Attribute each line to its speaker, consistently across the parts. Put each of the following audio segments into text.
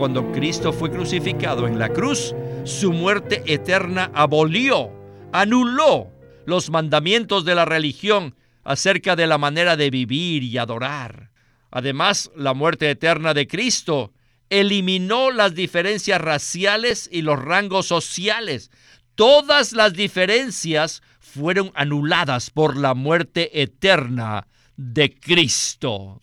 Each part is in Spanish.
Speaker 1: cuando Cristo fue crucificado en la cruz, su muerte eterna abolió, anuló los mandamientos de la religión acerca de la manera de vivir y adorar. Además, la muerte eterna de Cristo eliminó las diferencias raciales y los rangos sociales. Todas las diferencias fueron anuladas por la muerte eterna de Cristo.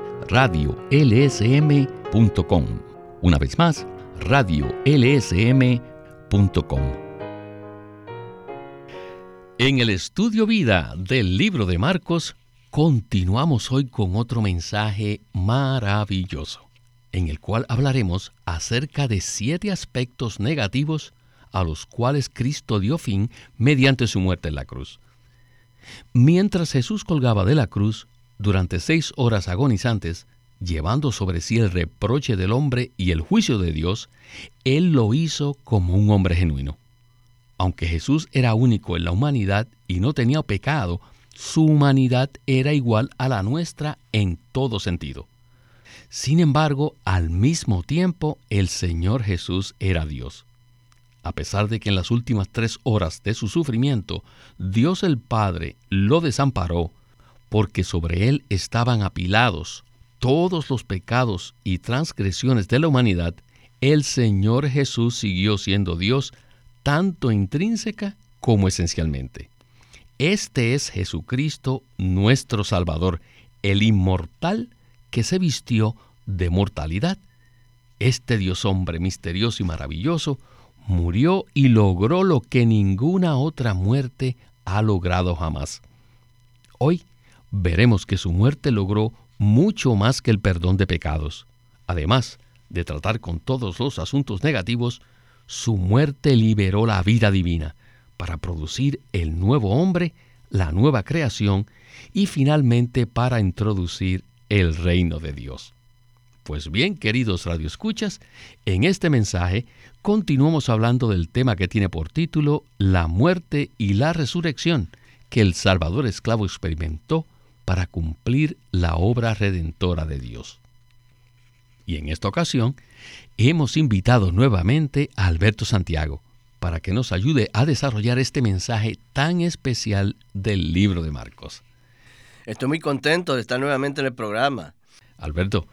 Speaker 2: radiolsm.com. Una vez más, radiolsm.com. En el estudio vida del libro de Marcos, continuamos hoy con otro mensaje maravilloso, en el cual hablaremos acerca de siete aspectos negativos a los cuales Cristo dio fin mediante su muerte en la cruz. Mientras Jesús colgaba de la cruz, durante seis horas agonizantes, llevando sobre sí el reproche del hombre y el juicio de Dios, Él lo hizo como un hombre genuino. Aunque Jesús era único en la humanidad y no tenía pecado, su humanidad era igual a la nuestra en todo sentido. Sin embargo, al mismo tiempo, el Señor Jesús era Dios. A pesar de que en las últimas tres horas de su sufrimiento, Dios el Padre lo desamparó, porque sobre él estaban apilados todos los pecados y transgresiones de la humanidad, el Señor Jesús siguió siendo Dios tanto intrínseca como esencialmente. Este es Jesucristo nuestro Salvador, el inmortal que se vistió de mortalidad. Este Dios hombre misterioso y maravilloso murió y logró lo que ninguna otra muerte ha logrado jamás. Hoy veremos que su muerte logró mucho más que el perdón de pecados. Además de tratar con todos los asuntos negativos, su muerte liberó la vida divina para producir el nuevo hombre, la nueva creación y finalmente para introducir el reino de Dios. Pues bien, queridos radioescuchas, en este mensaje continuamos hablando del tema que tiene por título La muerte y la resurrección que el Salvador esclavo experimentó para cumplir la obra redentora de Dios. Y en esta ocasión hemos invitado nuevamente a Alberto Santiago para que nos ayude a desarrollar este mensaje tan especial del libro de Marcos.
Speaker 3: Estoy muy contento de estar nuevamente en el programa.
Speaker 2: Alberto,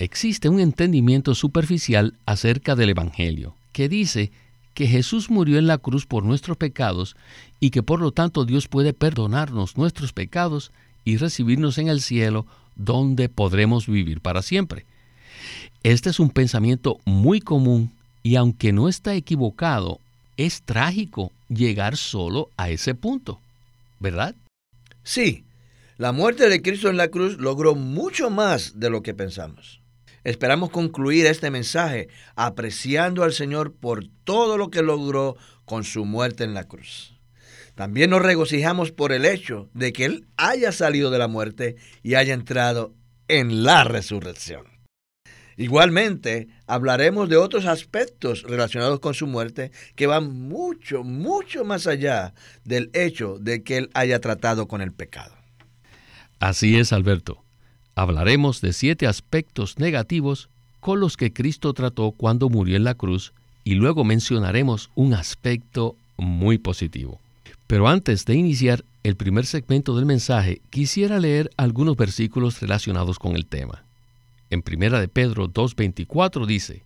Speaker 2: existe un entendimiento superficial acerca del Evangelio que dice que Jesús murió en la cruz por nuestros pecados y que por lo tanto Dios puede perdonarnos nuestros pecados y recibirnos en el cielo donde podremos vivir para siempre. Este es un pensamiento muy común y aunque no está equivocado, es trágico llegar solo a ese punto, ¿verdad?
Speaker 3: Sí, la muerte de Cristo en la cruz logró mucho más de lo que pensamos. Esperamos concluir este mensaje apreciando al Señor por todo lo que logró con su muerte en la cruz. También nos regocijamos por el hecho de que Él haya salido de la muerte y haya entrado en la resurrección. Igualmente, hablaremos de otros aspectos relacionados con su muerte que van mucho, mucho más allá del hecho de que Él haya tratado con el pecado.
Speaker 2: Así es, Alberto. Hablaremos de siete aspectos negativos con los que Cristo trató cuando murió en la cruz y luego mencionaremos un aspecto muy positivo. Pero antes de iniciar el primer segmento del mensaje, quisiera leer algunos versículos relacionados con el tema. En primera de Pedro 2.24 dice,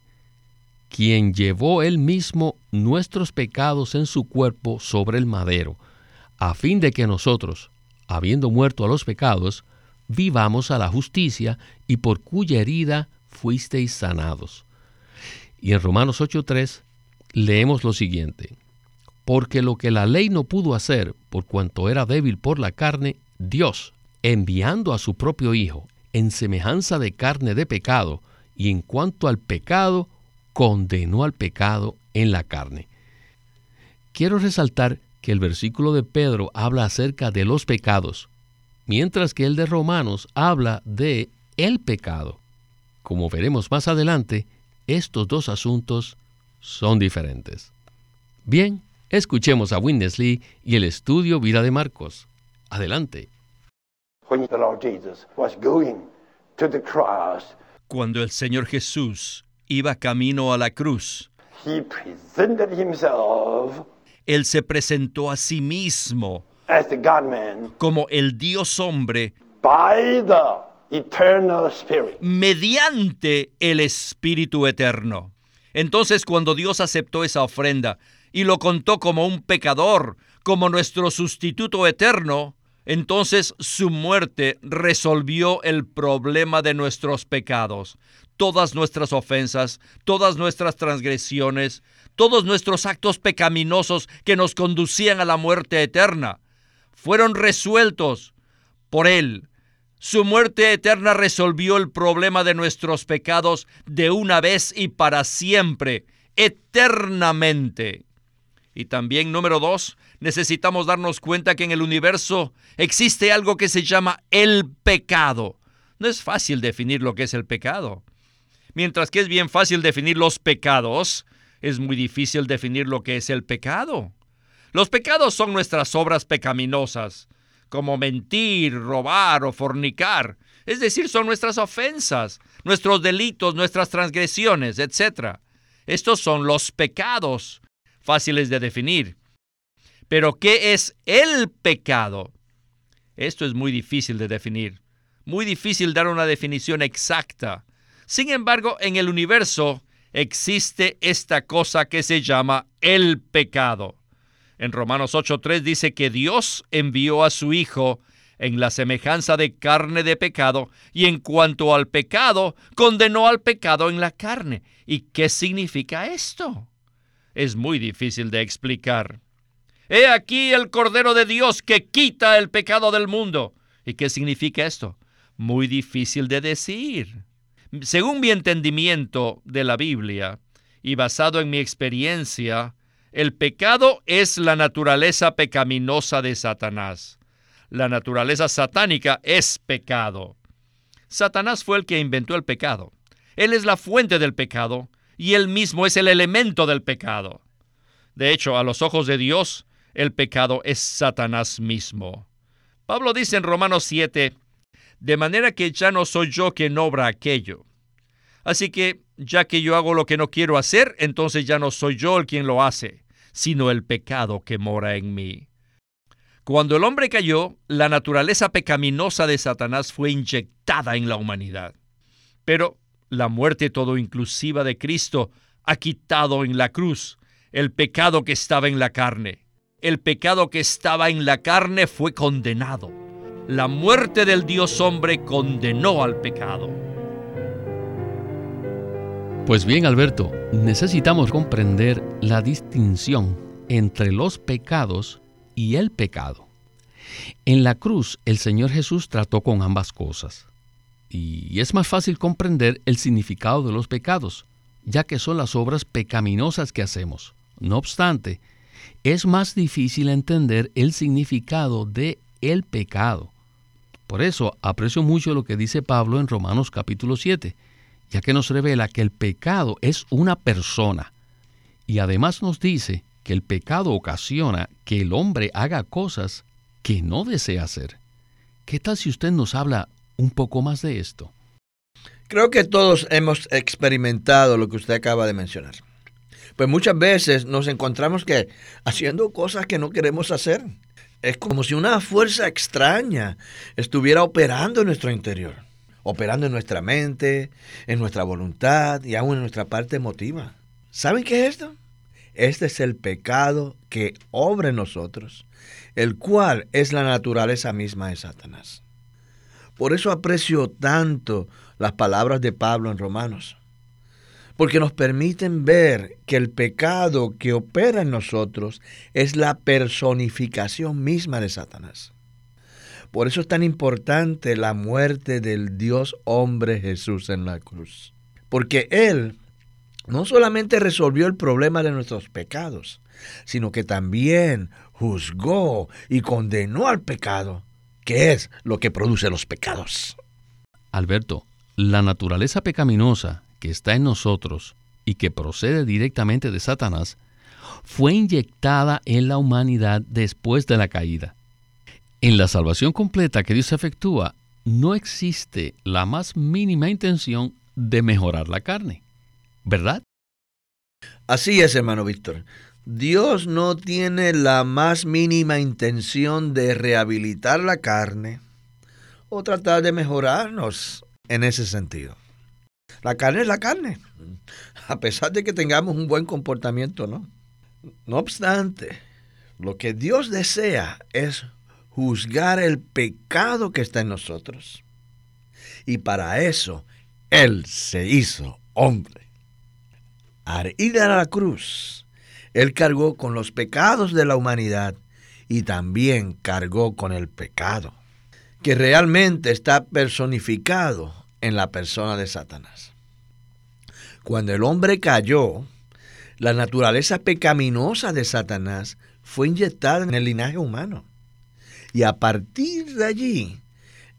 Speaker 2: quien llevó él mismo nuestros pecados en su cuerpo sobre el madero, a fin de que nosotros, habiendo muerto a los pecados, vivamos a la justicia y por cuya herida fuisteis sanados. Y en Romanos 8.3 leemos lo siguiente, porque lo que la ley no pudo hacer, por cuanto era débil por la carne, Dios, enviando a su propio Hijo, en semejanza de carne de pecado, y en cuanto al pecado, condenó al pecado en la carne. Quiero resaltar que el versículo de Pedro habla acerca de los pecados, mientras que el de Romanos habla de el pecado. Como veremos más adelante, estos dos asuntos son diferentes. Bien, escuchemos a Winnesley y el estudio Vida de Marcos. Adelante.
Speaker 1: Cuando el Señor Jesús iba camino a la cruz, Él se presentó a sí mismo como el Dios hombre mediante el Espíritu eterno. Entonces cuando Dios aceptó esa ofrenda y lo contó como un pecador, como nuestro sustituto eterno, entonces su muerte resolvió el problema de nuestros pecados, todas nuestras ofensas, todas nuestras transgresiones, todos nuestros actos pecaminosos que nos conducían a la muerte eterna, fueron resueltos por Él. Su muerte eterna resolvió el problema de nuestros pecados de una vez y para siempre, eternamente. Y también, número dos, necesitamos darnos cuenta que en el universo existe algo que se llama el pecado. No es fácil definir lo que es el pecado. Mientras que es bien fácil definir los pecados, es muy difícil definir lo que es el pecado. Los pecados son nuestras obras pecaminosas, como mentir, robar o fornicar. Es decir, son nuestras ofensas, nuestros delitos, nuestras transgresiones, etc. Estos son los pecados fáciles de definir. Pero ¿qué es el pecado? Esto es muy difícil de definir, muy difícil dar una definición exacta. Sin embargo, en el universo existe esta cosa que se llama el pecado. En Romanos 8.3 dice que Dios envió a su Hijo en la semejanza de carne de pecado, y en cuanto al pecado, condenó al pecado en la carne. ¿Y qué significa esto? Es muy difícil de explicar. He aquí el Cordero de Dios que quita el pecado del mundo. ¿Y qué significa esto? Muy difícil de decir. Según mi entendimiento de la Biblia y basado en mi experiencia, el pecado es la naturaleza pecaminosa de Satanás. La naturaleza satánica es pecado. Satanás fue el que inventó el pecado. Él es la fuente del pecado y él mismo es el elemento del pecado. De hecho, a los ojos de Dios, el pecado es Satanás mismo. Pablo dice en Romanos 7, de manera que ya no soy yo quien obra aquello. Así que, ya que yo hago lo que no quiero hacer, entonces ya no soy yo el quien lo hace, sino el pecado que mora en mí. Cuando el hombre cayó, la naturaleza pecaminosa de Satanás fue inyectada en la humanidad. Pero la muerte todo inclusiva de Cristo ha quitado en la cruz el pecado que estaba en la carne el pecado que estaba en la carne fue condenado. La muerte del Dios hombre condenó al pecado.
Speaker 2: Pues bien, Alberto, necesitamos comprender la distinción entre los pecados y el pecado. En la cruz el Señor Jesús trató con ambas cosas. Y es más fácil comprender el significado de los pecados, ya que son las obras pecaminosas que hacemos. No obstante, es más difícil entender el significado de el pecado. Por eso aprecio mucho lo que dice Pablo en Romanos capítulo 7, ya que nos revela que el pecado es una persona y además nos dice que el pecado ocasiona que el hombre haga cosas que no desea hacer. ¿Qué tal si usted nos habla un poco más de esto?
Speaker 3: Creo que todos hemos experimentado lo que usted acaba de mencionar. Pues muchas veces nos encontramos que haciendo cosas que no queremos hacer. Es como si una fuerza extraña estuviera operando en nuestro interior, operando en nuestra mente, en nuestra voluntad y aún en nuestra parte emotiva. ¿Saben qué es esto? Este es el pecado que obra en nosotros, el cual es la naturaleza misma de Satanás. Por eso aprecio tanto las palabras de Pablo en Romanos porque nos permiten ver que el pecado que opera en nosotros es la personificación misma de Satanás. Por eso es tan importante la muerte del Dios hombre Jesús en la cruz. porque Él no solamente resolvió el problema de nuestros pecados, sino que también juzgó y condenó al pecado, que es lo que produce los pecados.
Speaker 2: Alberto, la naturaleza pecaminosa que está en nosotros y que procede directamente de Satanás, fue inyectada en la humanidad después de la caída. En la salvación completa que Dios efectúa, no existe la más mínima intención de mejorar la carne, ¿verdad?
Speaker 3: Así es, hermano Víctor. Dios no tiene la más mínima intención de rehabilitar la carne o tratar de mejorarnos en ese sentido. La carne es la carne, a pesar de que tengamos un buen comportamiento, ¿no? No obstante, lo que Dios desea es juzgar el pecado que está en nosotros. Y para eso Él se hizo hombre. Al ir a la cruz, Él cargó con los pecados de la humanidad y también cargó con el pecado, que realmente está personificado en la persona de Satanás. Cuando el hombre cayó, la naturaleza pecaminosa de Satanás fue inyectada en el linaje humano. Y a partir de allí,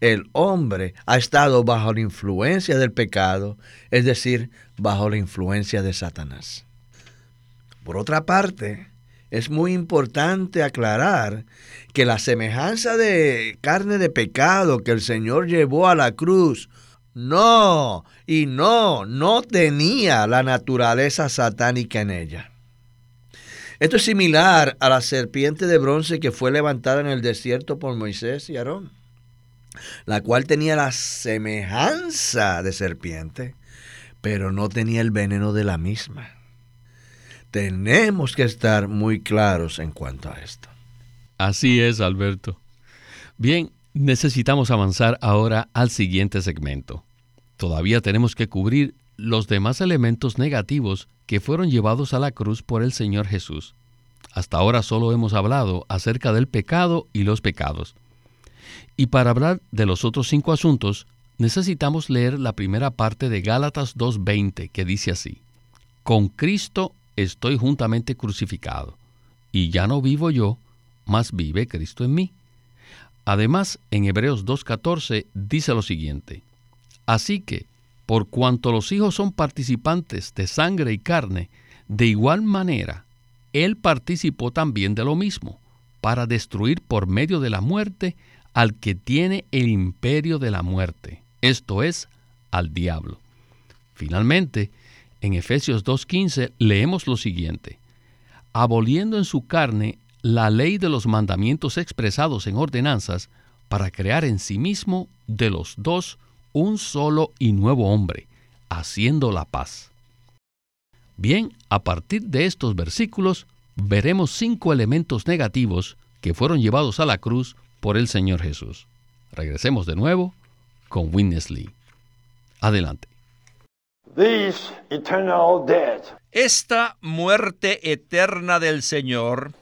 Speaker 3: el hombre ha estado bajo la influencia del pecado, es decir, bajo la influencia de Satanás. Por otra parte, es muy importante aclarar que la semejanza de carne de pecado que el Señor llevó a la cruz no, y no, no tenía la naturaleza satánica en ella. Esto es similar a la serpiente de bronce que fue levantada en el desierto por Moisés y Aarón, la cual tenía la semejanza de serpiente, pero no tenía el veneno de la misma. Tenemos que estar muy claros en cuanto a esto.
Speaker 2: Así es, Alberto. Bien, necesitamos avanzar ahora al siguiente segmento. Todavía tenemos que cubrir los demás elementos negativos que fueron llevados a la cruz por el Señor Jesús. Hasta ahora solo hemos hablado acerca del pecado y los pecados. Y para hablar de los otros cinco asuntos, necesitamos leer la primera parte de Gálatas 2.20, que dice así, Con Cristo estoy juntamente crucificado, y ya no vivo yo, mas vive Cristo en mí. Además, en Hebreos 2.14 dice lo siguiente, Así que, por cuanto los hijos son participantes de sangre y carne, de igual manera, Él participó también de lo mismo, para destruir por medio de la muerte al que tiene el imperio de la muerte, esto es, al diablo. Finalmente, en Efesios 2.15 leemos lo siguiente, aboliendo en su carne la ley de los mandamientos expresados en ordenanzas para crear en sí mismo de los dos un solo y nuevo hombre, haciendo la paz. Bien, a partir de estos versículos veremos cinco elementos negativos que fueron llevados a la cruz por el Señor Jesús. Regresemos de nuevo con Witness Lee. Adelante.
Speaker 1: Esta muerte eterna del Señor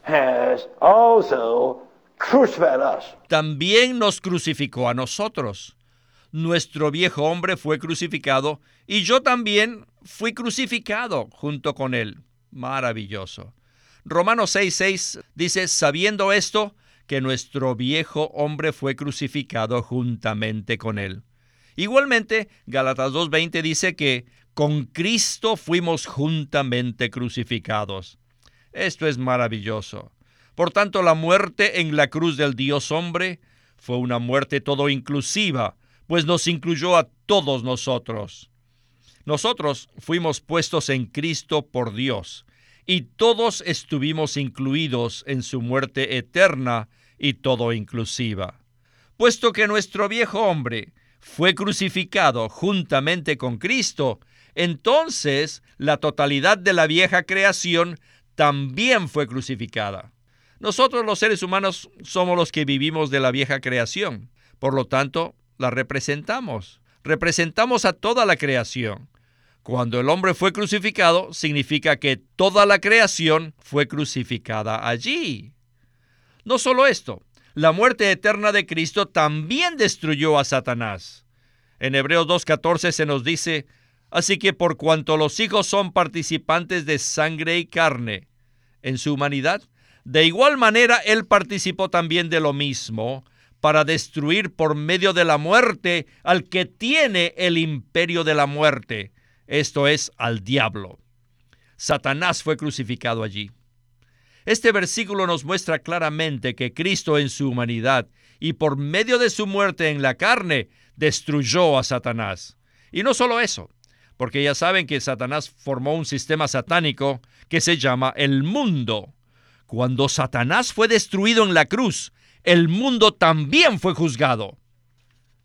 Speaker 1: también nos crucificó a nosotros. Nuestro viejo hombre fue crucificado y yo también fui crucificado junto con él. Maravilloso. Romanos 6:6 dice, sabiendo esto, que nuestro viejo hombre fue crucificado juntamente con él. Igualmente, Gálatas 2:20 dice que con Cristo fuimos juntamente crucificados. Esto es maravilloso. Por tanto, la muerte en la cruz del Dios hombre fue una muerte todo inclusiva, pues nos incluyó a todos nosotros. Nosotros fuimos puestos en Cristo por Dios, y todos estuvimos incluidos en su muerte eterna y todo inclusiva. Puesto que nuestro viejo hombre fue crucificado juntamente con Cristo, entonces la totalidad de la vieja creación también fue crucificada. Nosotros los seres humanos somos los que vivimos de la vieja creación. Por lo tanto, la representamos. Representamos a toda la creación. Cuando el hombre fue crucificado, significa que toda la creación fue crucificada allí. No solo esto, la muerte eterna de Cristo también destruyó a Satanás. En Hebreos 2.14 se nos dice, Así que por cuanto los hijos son participantes de sangre y carne en su humanidad, de igual manera Él participó también de lo mismo para destruir por medio de la muerte al que tiene el imperio de la muerte, esto es, al diablo. Satanás fue crucificado allí. Este versículo nos muestra claramente que Cristo en su humanidad y por medio de su muerte en la carne destruyó a Satanás. Y no solo eso, porque ya saben que Satanás formó un sistema satánico que se llama el mundo. Cuando Satanás fue destruido en la cruz, el mundo también fue juzgado.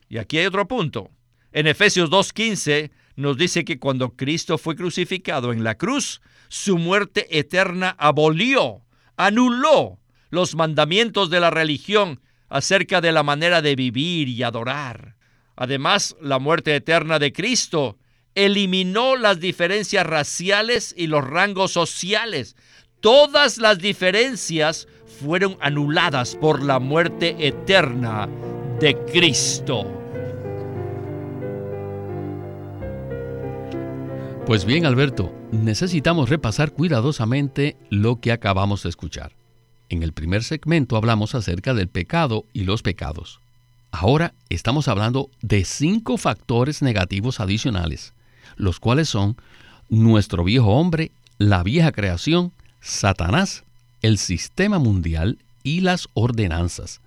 Speaker 1: Y aquí hay otro punto. En Efesios 2.15 nos dice que cuando Cristo fue crucificado en la cruz, su muerte eterna abolió anuló los mandamientos de la religión acerca de la manera de vivir y adorar. Además, la muerte eterna de Cristo eliminó las diferencias raciales y los rangos sociales. Todas las diferencias fueron anuladas por la muerte eterna de Cristo.
Speaker 2: Pues bien, Alberto, necesitamos repasar cuidadosamente lo que acabamos de escuchar. En el primer segmento hablamos acerca del pecado y los pecados. Ahora estamos hablando de cinco factores negativos adicionales, los cuales son nuestro viejo hombre, la vieja creación, Satanás, el sistema mundial y las ordenanzas.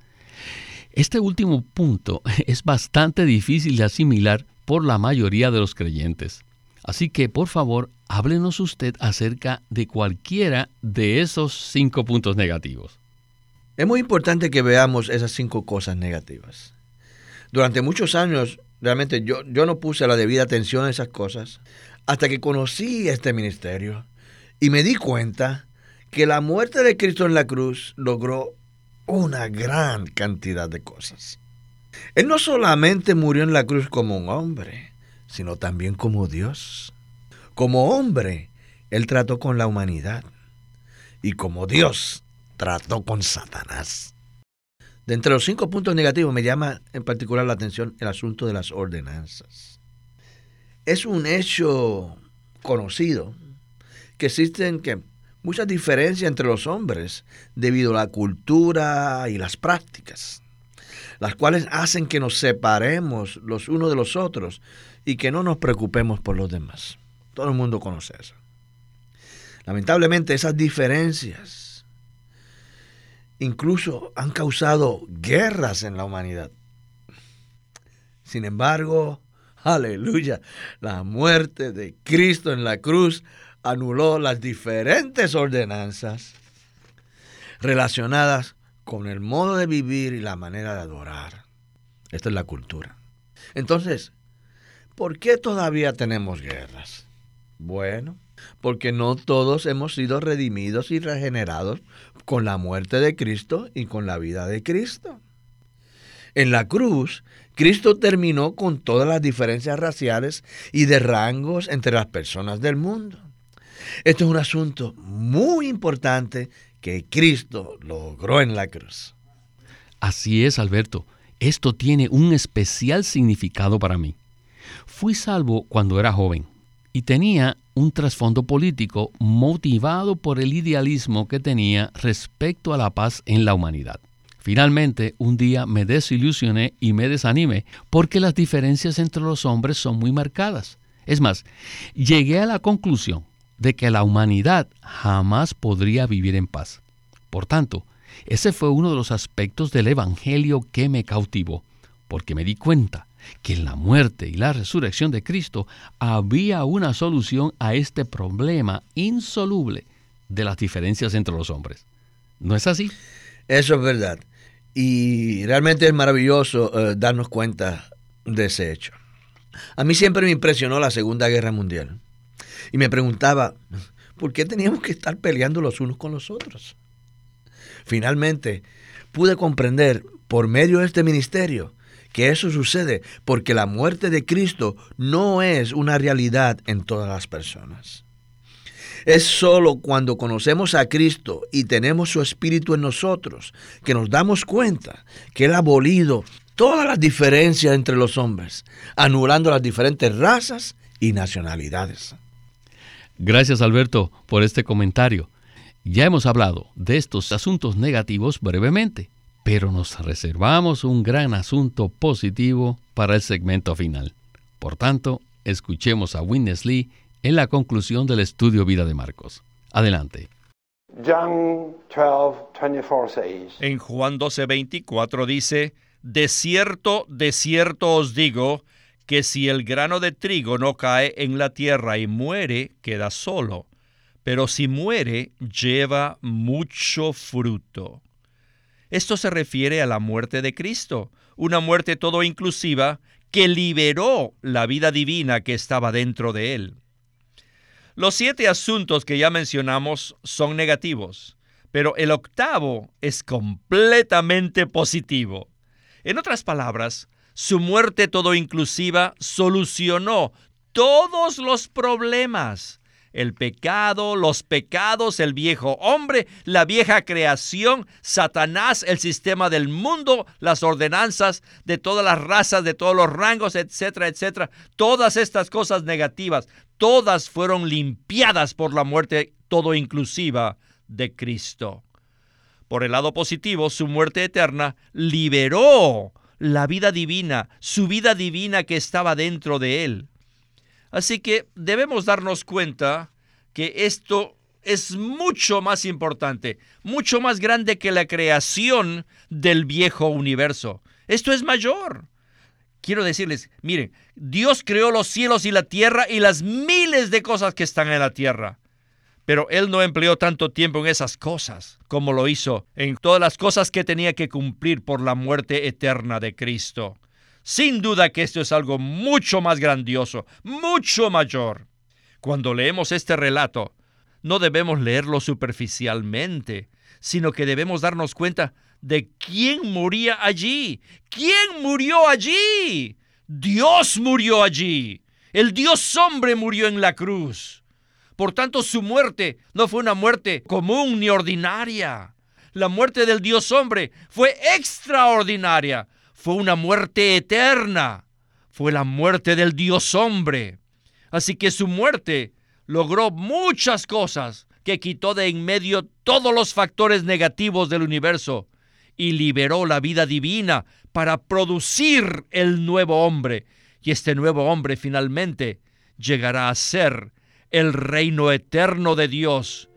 Speaker 2: Este último punto es bastante difícil de asimilar por la mayoría de los creyentes. Así que, por favor, háblenos usted acerca de cualquiera de esos cinco puntos negativos.
Speaker 3: Es muy importante que veamos esas cinco cosas negativas. Durante muchos años, realmente yo, yo no puse la debida atención a esas cosas hasta que conocí este ministerio y me di cuenta que la muerte de Cristo en la cruz logró una gran cantidad de cosas. Él no solamente murió en la cruz como un hombre, sino también como Dios. Como hombre, Él trató con la humanidad y como Dios trató con Satanás. De entre los cinco puntos negativos me llama en particular la atención el asunto de las ordenanzas. Es un hecho conocido que existen que muchas diferencias entre los hombres debido a la cultura y las prácticas, las cuales hacen que nos separemos los unos de los otros y que no nos preocupemos por los demás. Todo el mundo conoce eso. Lamentablemente esas diferencias incluso han causado guerras en la humanidad. Sin embargo, aleluya, la muerte de Cristo en la cruz anuló las diferentes ordenanzas relacionadas con el modo de vivir y la manera de adorar. Esta es la cultura. Entonces, ¿Por qué todavía tenemos guerras? Bueno, porque no todos hemos sido redimidos y regenerados con la muerte de Cristo y con la vida de Cristo. En la cruz, Cristo terminó con todas las diferencias raciales y de rangos entre las personas del mundo. Esto es un asunto muy importante que Cristo logró en la cruz.
Speaker 2: Así es, Alberto. Esto tiene un especial significado para mí. Fui salvo cuando era joven y tenía un trasfondo político motivado por el idealismo que tenía respecto a la paz en la humanidad. Finalmente, un día me desilusioné y me desanimé porque las diferencias entre los hombres son muy marcadas. Es más, llegué a la conclusión de que la humanidad jamás podría vivir en paz. Por tanto, ese fue uno de los aspectos del Evangelio que me cautivó, porque me di cuenta que en la muerte y la resurrección de Cristo había una solución a este problema insoluble de las diferencias entre los hombres. ¿No es así?
Speaker 3: Eso es verdad. Y realmente es maravilloso eh, darnos cuenta de ese hecho. A mí siempre me impresionó la Segunda Guerra Mundial. Y me preguntaba, ¿por qué teníamos que estar peleando los unos con los otros? Finalmente, pude comprender por medio de este ministerio que eso sucede porque la muerte de Cristo no es una realidad en todas las personas. Es solo cuando conocemos a Cristo y tenemos su Espíritu en nosotros que nos damos cuenta que Él ha abolido todas las diferencias entre los hombres, anulando las diferentes razas y nacionalidades.
Speaker 2: Gracias Alberto por este comentario. Ya hemos hablado de estos asuntos negativos brevemente, pero nos reservamos un gran asunto positivo para el segmento final. Por tanto, escuchemos a Witness Lee en la conclusión del estudio Vida de Marcos. Adelante.
Speaker 1: En Juan 12:24 dice, De cierto, de cierto os digo, que si el grano de trigo no cae en la tierra y muere, queda solo, pero si muere, lleva mucho fruto. Esto se refiere a la muerte de Cristo, una muerte todo inclusiva que liberó la vida divina que estaba dentro de él. Los siete asuntos que ya mencionamos son negativos, pero el octavo es completamente positivo. En otras palabras, su muerte todo inclusiva solucionó todos los problemas. El pecado, los pecados, el viejo hombre, la vieja creación, Satanás, el sistema del mundo, las ordenanzas de todas las razas, de todos los rangos, etcétera, etcétera. Todas estas cosas negativas, todas fueron limpiadas por la muerte todo inclusiva de Cristo. Por el lado positivo, su muerte eterna liberó la vida divina, su vida divina que estaba dentro de él. Así que debemos darnos cuenta que esto es mucho más importante, mucho más grande que la creación del viejo universo. Esto es mayor. Quiero decirles, miren, Dios creó los cielos y la tierra y las miles de cosas que están en la tierra. Pero él no empleó tanto tiempo en esas cosas como lo hizo en todas las cosas que tenía que cumplir por la muerte eterna de Cristo. Sin duda que esto es algo mucho más grandioso, mucho mayor. Cuando leemos este relato, no debemos leerlo superficialmente, sino que debemos darnos cuenta de quién moría allí. ¿Quién murió allí? Dios murió allí. El Dios hombre murió en la cruz. Por tanto, su muerte no fue una muerte común ni ordinaria. La muerte del Dios hombre fue extraordinaria. Fue una muerte eterna. Fue la muerte del Dios hombre. Así que su muerte logró muchas cosas que quitó de en medio todos los factores negativos del universo y liberó la vida divina para producir el nuevo hombre. Y este nuevo hombre finalmente llegará a ser el reino eterno de Dios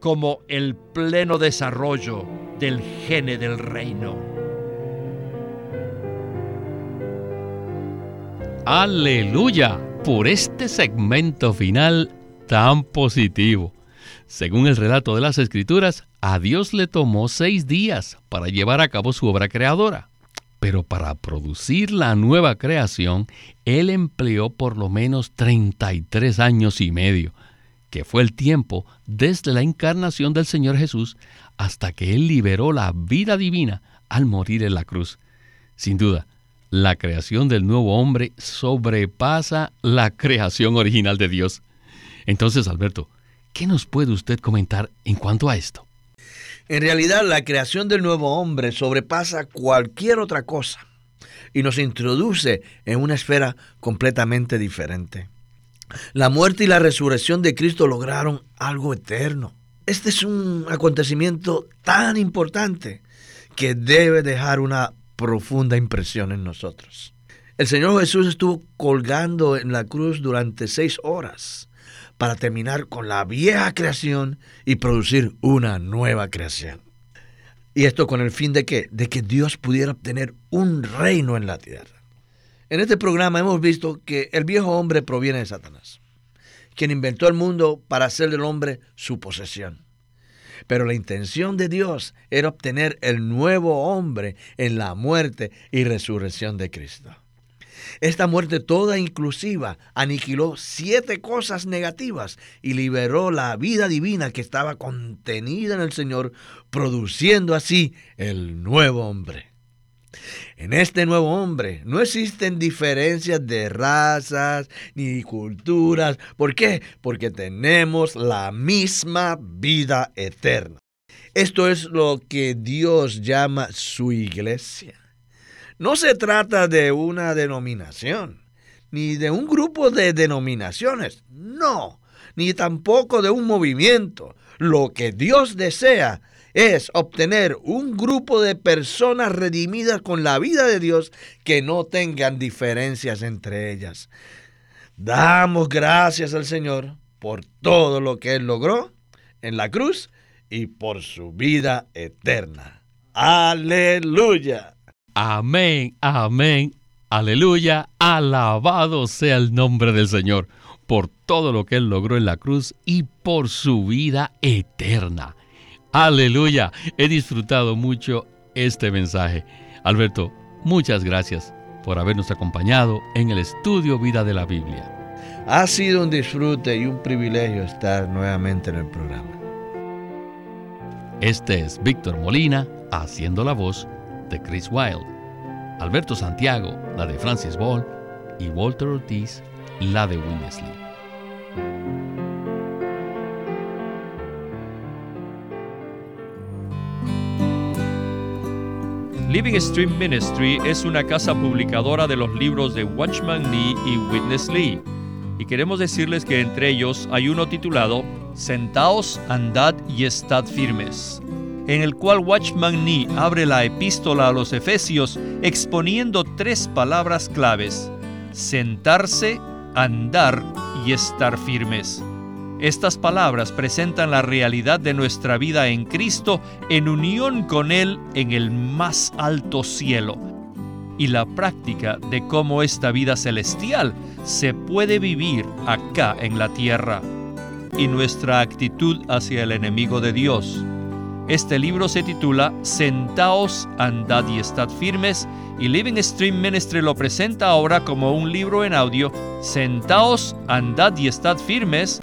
Speaker 1: como el pleno desarrollo del gene del reino.
Speaker 2: Aleluya por este segmento final tan positivo. Según el relato de las escrituras, a Dios le tomó seis días para llevar a cabo su obra creadora. Pero para producir la nueva creación, él empleó por lo menos 33 años y medio, que fue el tiempo desde la encarnación del Señor Jesús hasta que él liberó la vida divina al morir en la cruz. Sin duda, la creación del nuevo hombre sobrepasa la creación original de Dios. Entonces, Alberto, ¿qué nos puede usted comentar en cuanto a esto?
Speaker 3: En realidad, la creación del nuevo hombre sobrepasa cualquier otra cosa y nos introduce en una esfera completamente diferente. La muerte y la resurrección de Cristo lograron algo eterno. Este es un acontecimiento tan importante que debe dejar una profunda impresión en nosotros. El Señor Jesús estuvo colgando en la cruz durante seis horas para terminar con la vieja creación y producir una nueva creación. Y esto con el fin de que, de que Dios pudiera obtener un reino en la tierra. En este programa hemos visto que el viejo hombre proviene de Satanás, quien inventó el mundo para hacer del hombre su posesión. Pero la intención de Dios era obtener el nuevo hombre en la muerte y resurrección de Cristo. Esta muerte toda inclusiva aniquiló siete cosas negativas y liberó la vida divina que estaba contenida en el Señor, produciendo así el nuevo hombre. En este nuevo hombre no existen diferencias de razas ni culturas. ¿Por qué? Porque tenemos la misma vida eterna. Esto es lo que Dios llama su iglesia. No se trata de una denominación, ni de un grupo de denominaciones, no, ni tampoco de un movimiento. Lo que Dios desea es obtener un grupo de personas redimidas con la vida de Dios que no tengan diferencias entre ellas. Damos gracias al Señor por todo lo que Él logró en la cruz y por su vida eterna. Aleluya.
Speaker 2: Amén, amén, aleluya. Alabado sea el nombre del Señor por todo lo que Él logró en la cruz y por su vida eterna. Aleluya. He disfrutado mucho este mensaje. Alberto, muchas gracias por habernos acompañado en el estudio Vida de la Biblia.
Speaker 3: Ha sido un disfrute y un privilegio estar nuevamente en el programa.
Speaker 2: Este es Víctor Molina haciendo la voz de Chris Wilde, Alberto Santiago, la de Francis Ball, y Walter Ortiz, la de Winnesley.
Speaker 1: Living Stream Ministry es una casa publicadora de los libros de Watchman Nee y Witness Lee. Y queremos decirles que entre ellos hay uno titulado Sentaos, andad y estad firmes, en el cual Watchman Nee abre la epístola a los Efesios exponiendo tres palabras claves, sentarse, andar y estar firmes. Estas palabras presentan la realidad de nuestra vida en Cristo en unión con Él en el más alto cielo. Y la práctica de cómo esta vida celestial se puede vivir acá en la tierra. Y nuestra actitud hacia el enemigo de Dios. Este libro se titula Sentaos, andad y estad firmes y Living Stream Ministry lo presenta ahora como un libro en audio. Sentaos, andad y estad firmes